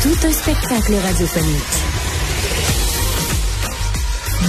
Tout un spectacle radiophonique.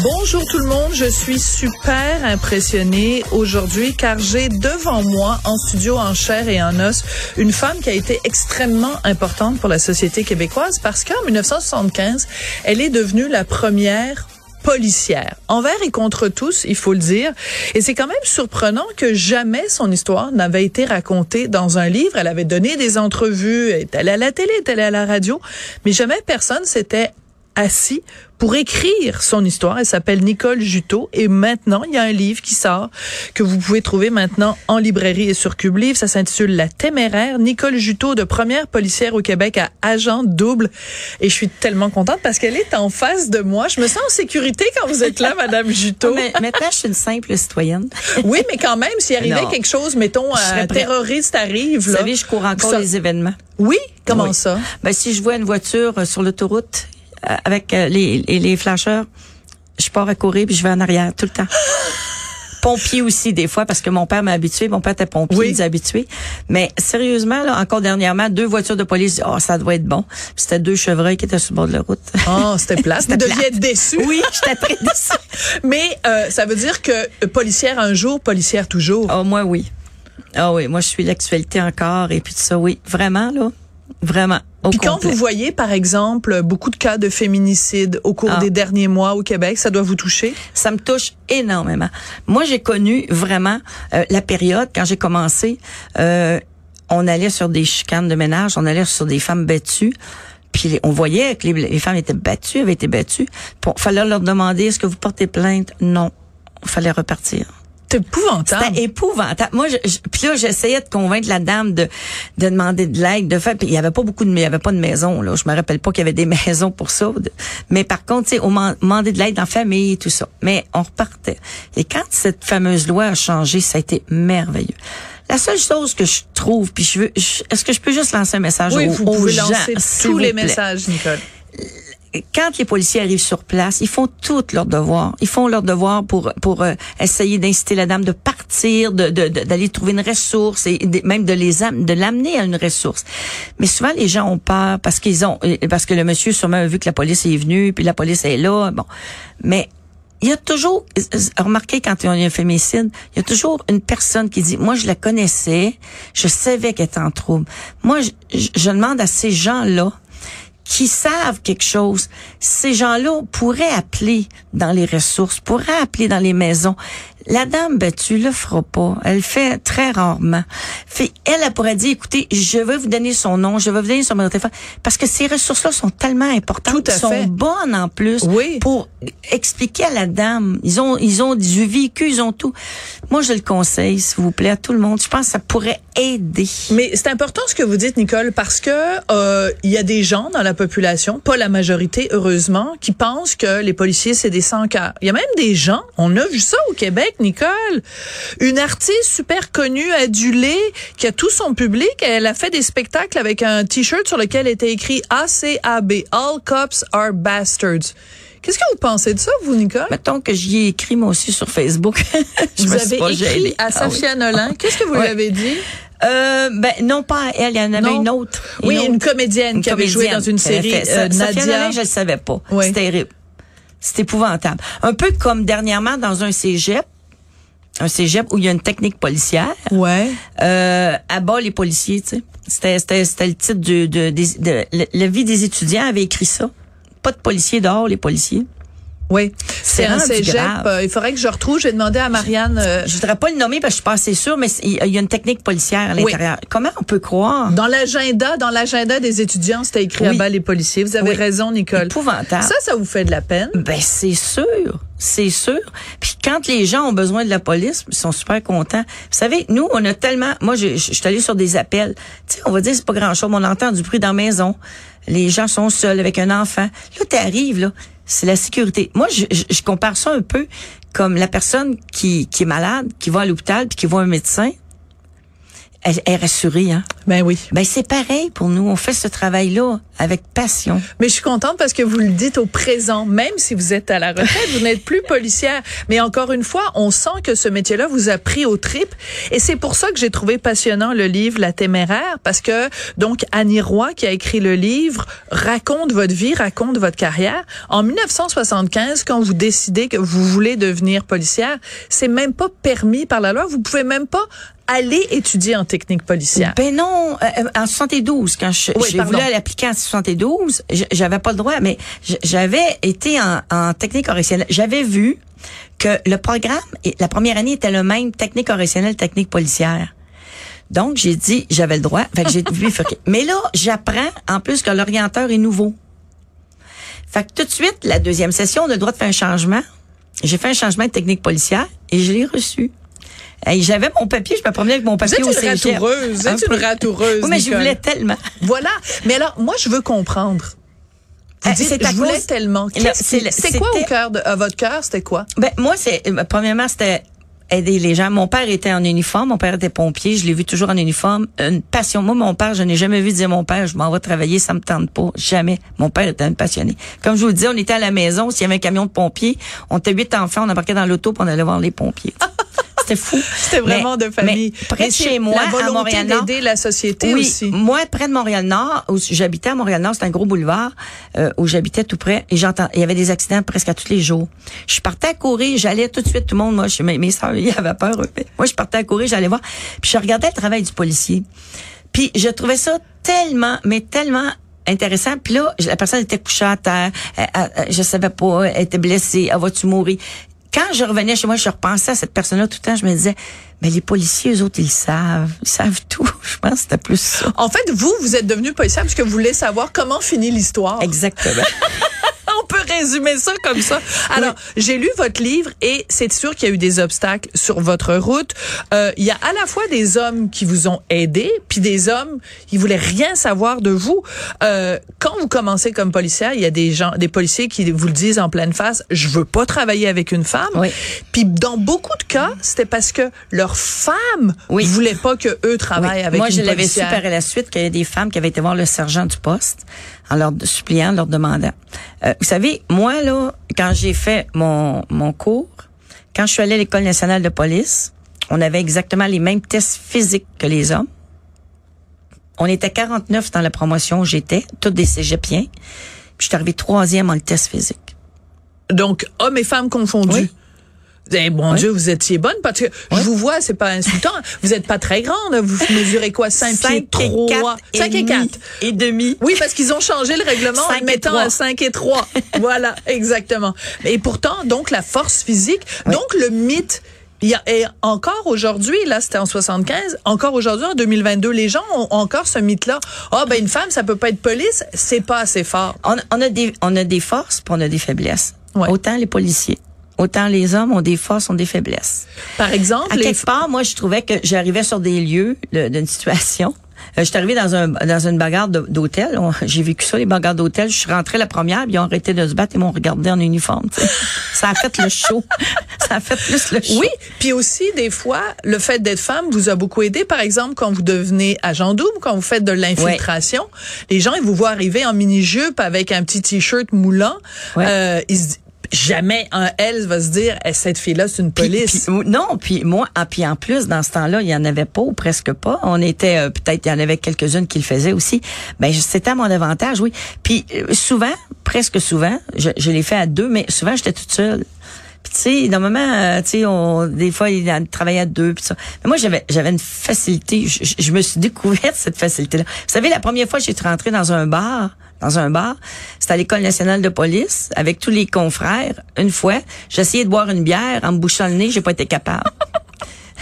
Bonjour tout le monde, je suis super impressionnée aujourd'hui car j'ai devant moi en studio en chair et en os une femme qui a été extrêmement importante pour la société québécoise parce qu'en 1975, elle est devenue la première policière, envers et contre tous, il faut le dire. Et c'est quand même surprenant que jamais son histoire n'avait été racontée dans un livre. Elle avait donné des entrevues, elle est allée à la télé, elle est allée à la radio, mais jamais personne s'était assis pour écrire son histoire. Elle s'appelle Nicole Juteau et maintenant, il y a un livre qui sort que vous pouvez trouver maintenant en librairie et sur Cube Livre. Ça s'intitule La téméraire. Nicole Juteau, de première policière au Québec à agent double. Et je suis tellement contente parce qu'elle est en face de moi. Je me sens en sécurité quand vous êtes là, Madame Juteau. Mais maintenant, je suis une simple citoyenne. oui, mais quand même, s'il arrivait Non. quelque chose, mettons, un terroriste arrive, Vous savez, je cours encore Ça- les événements. Oui? Comment Oui. ça? Ben, si je vois une voiture euh, sur l'autoroute avec euh, les, les, les flasheurs, je pars à courir puis je vais en arrière tout le temps. Pompier aussi des fois parce que mon père m'a habitué, mon père était pompier, Oui. il nous a habitués. Mais sérieusement là, encore dernièrement, deux voitures de police, oh ça doit être bon. C'était deux chevreuils qui étaient sur le bord de la route. Oh, c'était plat. Vous deviez déçu. oui, j'étais très déçue. Mais euh, ça veut dire que euh, policière un jour, policière toujours. Oh moi oui. Ah oui, moi je suis l'actualité encore et puis tout ça oui, vraiment là, vraiment. Puis quand vous voyez, par exemple, beaucoup de cas de féminicide au cours Ah. des derniers mois au Québec, ça doit vous toucher? ça me touche énormément. Moi, j'ai connu vraiment euh, la période quand j'ai commencé. euh, on allait sur des chicanes de ménage, on allait sur des femmes battues. Puis on voyait que les, les femmes étaient battues, avaient été battues. Il fallait leur demander est-ce que vous portez plainte? Non, il fallait repartir. C'est épouvantable. C'était épouvantable. Moi, je, je- puis là, j'essayais de convaincre la dame de, de demander de l'aide, de faire. Puis il y avait pas beaucoup de, il y avait pas de maison là. Je me rappelle pas qu'il y avait des maisons pour ça. Mais par contre, tu sais, on m'a demandé de l'aide en famille, tout ça. Mais on repartait. Et quand cette fameuse loi a changé, ça a été merveilleux. La seule chose que je trouve, puis je veux, est-ce que je peux juste lancer un message oui, aux, vous aux pouvez gens, lancer tous les plaît? messages, Nicole. Quand les policiers arrivent sur place, ils font tout leur devoir. Ils font leur devoir pour pour euh, essayer d'inciter la dame de partir, de de- de- d'aller trouver une ressource et même de les de l'amener à une ressource. Mais souvent les gens ont peur parce qu'ils ont parce que le monsieur sûrement a vu que la police est venue puis la police est là. Bon, mais il y a toujours, remarquez quand il y a un fémicide, il y a toujours une personne qui dit, moi je la connaissais, je savais qu'elle était en trouble. Moi, je- je demande à ces gens-là qui savent quelque chose, ces gens-là pourraient appeler dans les ressources, pourraient appeler dans les maisons. La dame battue le fera pas. Elle le fait très rarement. Fait, elle, elle pourrait dire, écoutez, je vais vous donner son nom, je vais vous donner son numéro de téléphone, parce que ces ressources-là sont tellement importantes, Tout à sont fait. bonnes en plus Oui. pour expliquer à la dame. Ils ont, ils ont du vécu, ils ont tout. Moi, je le conseille, s'il vous plaît, à tout le monde. Je pense que ça pourrait aider. Mais c'est important ce que vous dites, Nicole, parce que euh, il y a des gens dans la population, pas la majorité, heureusement, qui pensent que les policiers c'est des sans-cœurs. Il y a même des gens, on a vu ça au Québec, Nicole, une artiste super connue, adulée, qui a tout son public. Elle a fait des spectacles avec un t-shirt sur lequel était écrit ACAB, All Cops Are Bastards. Qu'est-ce que vous pensez de ça, vous, Nicole? Mettons que j'y ai écrit moi aussi sur Facebook. je vous me suis avez pas écrit gênée. à Ah oui. Safia Nolan. Qu'est-ce que vous lui Ouais. avez dit? Euh, ben non pas elle, il y en avait Non? une autre. Oui, autre. une comédienne Une qui avait joué dans une série, fait euh, Nadia. Je le savais pas. Oui. C'est terrible. C'est épouvantable. Un peu comme dernièrement dans un cégep, un cégep où il y a une technique policière. Ouais. Euh, à bas les policiers, tu sais. C'était, c'était, c'était le titre de, de, des- de- le- la vie des étudiants avait écrit ça. Pas de policiers dehors, les policiers. Oui. C'est un cégep. grave. euh, il faudrait que je retrouve. Je vais demander à Marianne. euh, Je voudrais pas le nommer parce que je suis pas assez sûre, mais il y a une technique policière à Oui. l'intérieur. Comment on peut croire? dans l'agenda, dans l'agenda des étudiants, c'était écrit à Oui. bas les policiers. Vous avez Oui. raison, Nicole. Épouvantable. Ça, ça vous fait de la peine? Ben c'est sûr, c'est sûr. Puis quand les gens ont besoin de la police, ils sont super contents. Vous savez, nous, on a tellement... Moi, je, je, suis allée sur des appels. Tu sais, on va dire, c'est pas grand-chose, mais on entend du bruit dans la maison. Les gens sont seuls avec un enfant. Là, t'arrives, là, c'est la sécurité. Moi, je, compare ça un peu comme la personne qui, qui est malade, qui va à l'hôpital, puis qui voit un médecin elle, est rassurée, hein? Ben oui. Ben c'est pareil pour nous. On fait ce travail-là avec passion. Mais je suis contente parce que vous le dites au présent, même si vous êtes à la retraite, vous n'êtes plus policière. Mais encore une fois, on sent que ce métier-là vous a pris au trip. Et c'est pour ça que j'ai trouvé passionnant le livre La Téméraire, parce que donc Annie Roy, qui a écrit le livre, raconte votre vie, raconte votre carrière. En 1975, quand vous décidez que vous voulez devenir policière, c'est même pas permis par la loi. Vous pouvez même pas aller étudier en technique policière. Ben non, euh, en 72, quand je, j'ai voulu l'appliquer en 72, j'avais pas le droit, mais j'avais été en, en technique correctionnelle. J'avais vu que le programme, la première année était le même, technique correctionnelle, technique policière. Donc, j'ai dit, j'avais le droit. Fait que j'ai mais là, j'apprends, en plus, que l'orienteur est nouveau. Fait que tout de suite, la deuxième session, on a le droit de faire un changement. J'ai fait un changement de technique policière et je l'ai reçu. Hey, j'avais mon papier, je me promenais avec mon papier vous êtes une ratoureuse, vous êtes une ratoureuse. Oui, mais je voulais tellement. Voilà. Mais alors, moi, je veux comprendre. Vous dites, je voulais tellement. C'est quoi au cœur de à votre cœur, c'était quoi? Ben moi, c'est euh, premièrement, c'était aider les gens. Mon père était en uniforme, mon père était pompier, je l'ai vu toujours en uniforme. Une passion. Moi, mon père, je n'ai jamais vu dire mon père, je m'en vais travailler, ça me tente pas. Jamais. Mon père était un passionné. Comme je vous le dis, on était à la maison, s'il y avait un camion de pompiers, on était huit enfants, on embarquait dans l'auto pour on allait voir les pompiers. C'était fou. C'était vraiment de famille. près de chez moi, à Montréal-Nord. d'aider la société oui, aussi. Moi, près de Montréal-Nord, où j'habitais à Montréal-Nord, c'est un gros boulevard euh, où j'habitais tout près, et j'entends, il y avait des accidents presque à tous les jours. Je partais à courir, j'allais tout de suite, tout le monde, moi, je, mes, mes soeurs, ils avaient peur. Moi, je partais à courir, j'allais voir, puis je regardais le travail du policier. Puis je trouvais ça tellement, mais tellement intéressant. Puis là, la personne était couchée à terre, je savais pas, elle était blessée, elle va-tu mourir? Quand je revenais chez moi, je repensais à cette personne-là tout le temps, je me disais, mais les policiers, eux autres, ils savent. Ils savent tout. Je pense que c'était plus ça. En fait, vous, vous êtes devenu policier parce que vous voulez savoir comment finit l'histoire. Exactement. Peut résumer ça comme ça. Alors, j'ai lu votre livre et c'est sûr qu'il y a eu des obstacles sur votre route. Euh, il y a à la fois des hommes qui vous ont aidé, puis des hommes qui voulaient rien savoir de vous. Euh, quand vous commencez comme policière, il y a des gens, des policiers qui vous le disent en pleine face, je veux pas travailler avec une femme. Oui. Puis dans beaucoup de cas, c'était parce que leur femme oui. voulait pas que eux travaillent avec Moi, une policière. Moi, je l'avais su par la suite qu'il y a des femmes qui avaient été voir le sergent du poste en leur suppliant, leur demandant. Euh, vous savez, moi, là, quand j'ai fait mon, mon cours, quand je suis allée à l'École nationale de police, on avait exactement les mêmes tests physiques que les hommes. On était 49 dans la promotion où j'étais, tous des cégepiens. Puis je suis arrivée troisième en le test physique. Donc, hommes et femmes confondus. Oui. Eh, bon Dieu, vous étiez bonne parce que je vous vois, c'est pas insultant. vous êtes pas très grande. Vous mesurez quoi? 5, 5 pieds 3. 5 et 4. Et demi. Oui, parce qu'ils ont changé le règlement en mettant à 5 et 3. voilà, exactement. Et pourtant, donc, la force physique, oui. donc le mythe il y a, et encore aujourd'hui, là, c'était en 75, encore aujourd'hui, en 2022, les gens ont encore ce mythe-là. Ah, oh, ben, une femme, ça peut pas être police, c'est pas assez fort. On, on, a des, on a des forces, puis on a des faiblesses. Ouais. Autant les policiers. Autant les hommes ont des forces, ont des faiblesses. Par exemple, à quelque part, moi, je trouvais que j'arrivais sur des lieux d'une situation. Euh, je suis arrivée dans un dans une bagarre d'hôtel. J'ai vécu ça, les bagarres d'hôtel. Je suis rentrée la première, puis ils ont arrêté de se battre et m'ont regardé en uniforme. T'sais. Ça a fait le show. Ça a fait plus le show. Oui, puis aussi des fois, le fait d'être femme vous a beaucoup aidé. Par exemple, quand vous devenez agent double, quand vous faites de l'infiltration, ouais. les gens ils vous voient arriver en mini jupe avec un petit t-shirt moulant. Ouais. Euh, ils se jamais un elle va se dire eh, cette fille là c'est une police. Puis, puis, non, puis moi ah, puis en plus dans ce temps-là, il y en avait pas ou presque pas. On était euh, peut-être il y en avait quelques-unes qui le faisaient aussi. Ben c'était à mon avantage, oui. Puis euh, souvent, presque souvent, je, je l'ai fait à deux mais souvent j'étais toute seule. Puis tu sais, normalement, euh, tu sais, on des fois il travaillait à deux puis ça. Mais moi j'avais j'avais une facilité, je, me suis découverte cette facilité là. Vous savez la première fois que j'étais rentrée dans un bar, dans un bar, c'était à l'école nationale de police avec tous les confrères. Une fois, j'essayais de boire une bière en me bouchant le nez, j'ai pas été capable.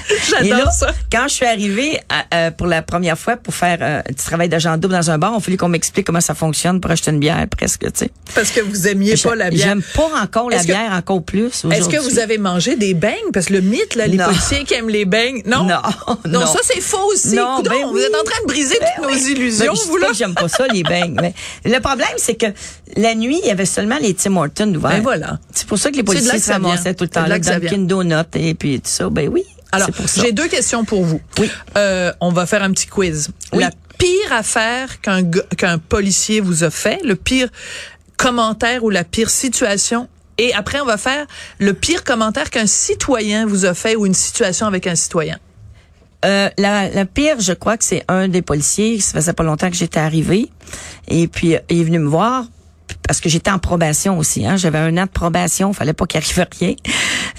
J'adore ça. quand je suis arrivée à- euh, pour la première fois pour faire euh, du travail d'agent double dans un bar, on fallu qu'on m'explique comment ça fonctionne pour acheter une bière presque, tu sais. Parce que vous aimiez pas la bière. J'aime pas encore la que- bière encore plus Est-ce que vous avez mangé des beignes? Parce que le mythe, là, les Non. policiers qui aiment les beignes. Non? Non, Non, ça, c'est faux aussi. Non, ben vous êtes en train de briser toutes nos illusions, Ben, je dis vous, là. que j'aime pas ça, les beignes. Mais le problème, c'est que la nuit, il y avait seulement les Tim Hortons ouverts. Ben voilà. C'est pour ça que les policiers se ramassaient tout le temps. là Dunkin' Donuts et puis tout ça. Ben oui. Alors, j'ai deux questions pour vous. Oui. Euh, on va faire un petit quiz. Oui. La pire affaire qu'un qu'un policier vous a fait, le pire commentaire ou la pire situation. Et après, on va faire le pire commentaire qu'un citoyen vous a fait ou une situation avec un citoyen. Euh, la, la pire, je crois que c'est un des policiers. Ça faisait pas longtemps que j'étais arrivée. Et puis, euh, il est venu me voir parce que j'étais en probation aussi. Hein. J'avais un an de probation. Fallait pas qu'il arrive rien.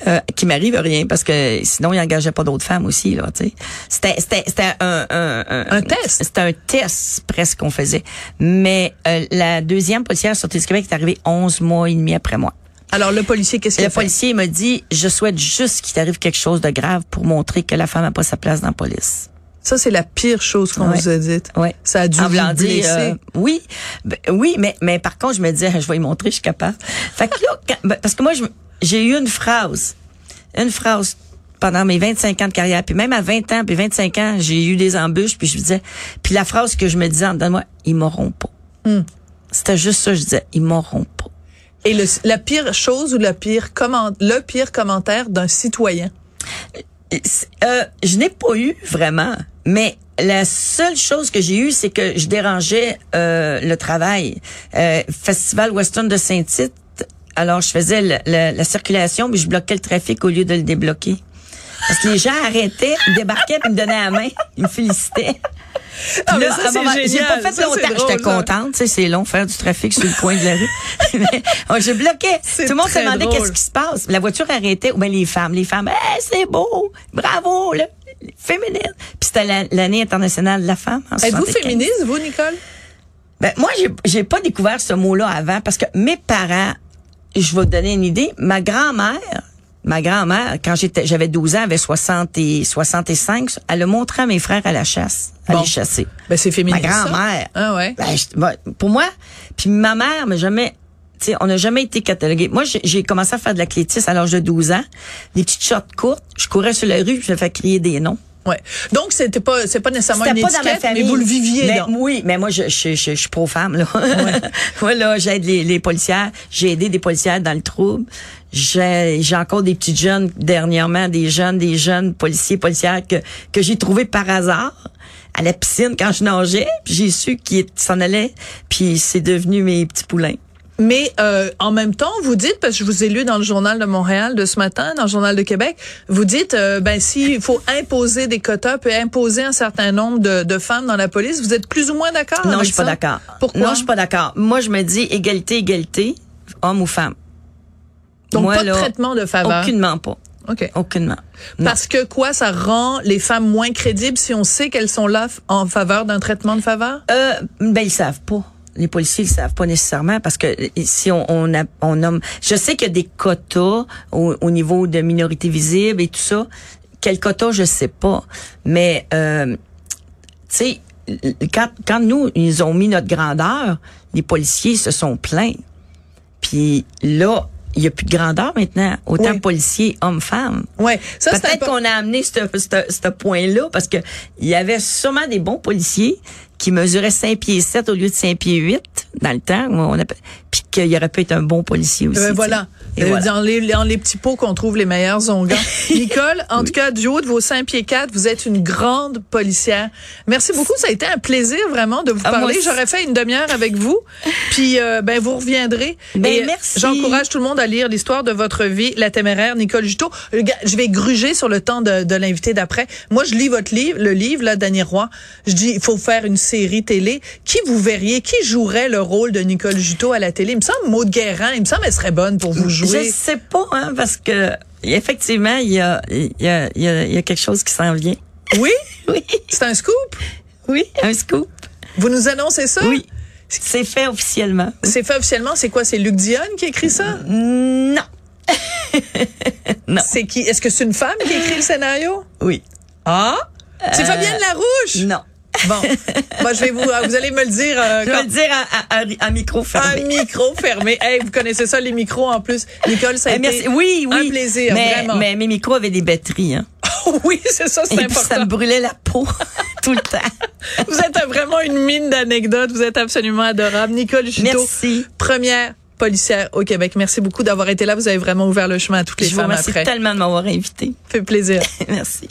Euh, qu'il m'arrive rien parce que sinon, il engageait pas d'autres femmes aussi. là. tu sais. C'était c'était c'était un, un, un, Un test? C'était un test presque qu'on faisait. Mais euh, la deuxième policière sortie du Québec est arrivée 11 mois et demi après moi. Alors, le policier, qu'est-ce qu'il Le a fait? policier m'a dit, je souhaite juste qu'il t'arrive quelque chose de grave pour montrer que la femme n'a pas sa place dans la police. Ça, c'est la pire chose qu'on Ouais. vous a dite. Ouais. Ça a dû En vous blesser. euh, oui, ben, oui, mais mais par contre, je me disais, je vais lui montrer, je suis capable. Fait que là, quand- ben, parce que moi, je- j'ai eu une phrase, une phrase pendant mes 25 ans de carrière, puis même à 20 ans, puis 25 ans, j'ai eu des embûches, puis je me disais, puis la phrase que je me disais en dedans de moi, ils m'auront pas. Hmm. C'était juste ça, je disais, ils m'auront pas. Et le, la pire chose ou le pire comment, le pire commentaire d'un citoyen? Euh, je n'ai pas eu vraiment, mais la seule chose que j'ai eue, c'est que je dérangeais euh, le travail. Euh, Festival Western de Saint-Tite, alors je faisais le- le- la circulation, mais je bloquais le trafic au lieu de le débloquer. Parce que les gens arrêtaient, ils débarquaient, puis ils me donnaient la main, ils me félicitaient. Ah, Puis mais là, ça, moment- J'ai pas fait Ça, longtemps. J'étais contente. Tu sais, c'est long faire du trafic sur le coin de la rue. Mais, ouais, je bloquais. Tout le monde se demandait qu'est-ce qui se passe. La voiture arrêtait. Ou bien les femmes. Les femmes, hey, c'est beau. Bravo, là. Féminine. Puis c'était la- l'année internationale de la femme. Êtes-vous 75. féministe, vous, Nicole? Ben, moi, j'ai pas découvert ce mot-là avant parce que mes parents, je vais te donner une idée, ma grand-mère, ma grand-mère, quand j'étais, j'avais 12 ans, avait 60 et 65, elle a montré à mes frères à la chasse, à Bon. les chasser. Ben, c'est Ma féministe. ça. grand-mère. Ah ouais. Ben, je- ben, pour moi, puis ma mère m'a jamais on n'a jamais été catalogué. Moi, j'ai- j'ai commencé à faire de l'athlétisme à l'âge de 12 ans. Des petites shorts courtes. Je courais sur la rue, je me fais crier des noms. Ouais. Donc, c'était pas, c'est pas nécessairement une pas dans ma mais vous le viviez Mais dans. Oui, mais moi, je, je, je, je suis pro-femme, là. moi, là, j'aide les, les policières. J'ai aidé des policières dans le trouble. J'ai, j'ai encore des petites jeunes, dernièrement, des jeunes, des jeunes policiers, policières que, que j'ai trouvés par hasard à la piscine quand je nageais. J'ai su qu'ils s'en allaient. Puis c'est devenu mes petits poulains. Mais euh, en même temps, vous dites, parce que je vous ai lu dans le journal de Montréal de ce matin, dans le journal de Québec, vous dites, euh, ben s'il faut imposer des quotas, puis imposer un certain nombre de, de femmes dans la police, vous êtes plus ou moins d'accord Non, je suis pas d'accord. Pourquoi? Non, je suis pas d'accord. Moi, je me dis égalité, égalité, homme ou femme. Donc, Moi, pas de traitement de faveur. Aucunement pas. OK. Aucunement. Non. Parce que quoi, ça rend les femmes moins crédibles si on sait qu'elles sont là en faveur d'un traitement de faveur? Euh, ben ils savent pas. Les policiers ils savent pas nécessairement parce que si on on, nomme, je sais qu'il y a des quotas au, au niveau de minorité visible et tout ça. Quel quota je sais pas, mais euh, tu sais quand quand nous ils ont mis notre grandeur, les policiers se sont plaints. Puis là il y a plus de grandeur maintenant, autant Oui. policiers hommes-femmes. Ouais. Ça, c'est Peut-être qu'on a amené ce, ce, ce point-là parce que il y avait sûrement des bons policiers qui mesuraient 5 pieds 7 au lieu de 5 pieds 8 dans le temps. où On a, puis qu'il aurait pu être un bon policier aussi. Ben tu sais. voilà. Et Euh, voilà. Dans, les, dans les petits pots qu'on trouve les meilleurs onguents. Nicole, en tout cas, du haut de vos 5 pieds 4, vous êtes une grande policière. Merci beaucoup. Ça a été un plaisir vraiment de vous Ah, parler. J'aurais fait une demi-heure avec vous. Puis, euh, ben, vous reviendrez. Ben, Et, euh, merci. J'encourage tout le monde à lire l'histoire de votre vie, La téméraire, Nicole Juteau. Je vais gruger sur le temps de, de l'invité d'après. Moi, je lis votre livre, le livre, là, Dany Roy. Je dis, il faut faire une série télé. Qui vous verriez? Qui jouerait le rôle de Nicole Juteau à la télé? Il me semble Maud Guérin. Il me semble qu'elle serait bonne pour vous jouer. Je sais pas, hein, parce que effectivement, il y a, il y a, il y a, il y a quelque chose qui s'en vient. Oui? Oui, C'est un scoop? oui, un scoop. Vous nous annoncez ça? Oui, c'est fait officiellement. C'est fait officiellement? C'est quoi? C'est Luc Dionne qui écrit ça? Non. Non. C'est qui? Est-ce que c'est une femme qui écrit le scénario? Oui. Ah? C'est Fabienne Larouche? Non. Bon. Moi, je vais vous, vous allez me le dire, euh, Je vais quand- le dire à, à, à- à micro fermé. un micro fermé. Hey, vous connaissez ça, les micros en plus. Nicole, ça a Eh, été merci. Oui, oui. un plaisir, mais, vraiment. Mais mes micros avaient des batteries, hein. oui, c'est ça, c'est Et puis ça important. me brûlait la peau tout le temps. Vous êtes vraiment une mine d'anecdotes. Vous êtes absolument adorable. Nicole Juteau, Merci. première policière au Québec. Merci beaucoup d'avoir été là. Vous avez vraiment ouvert le chemin à toutes les Je vous femmes remercie après. tellement de m'avoir invité. fait plaisir. Merci.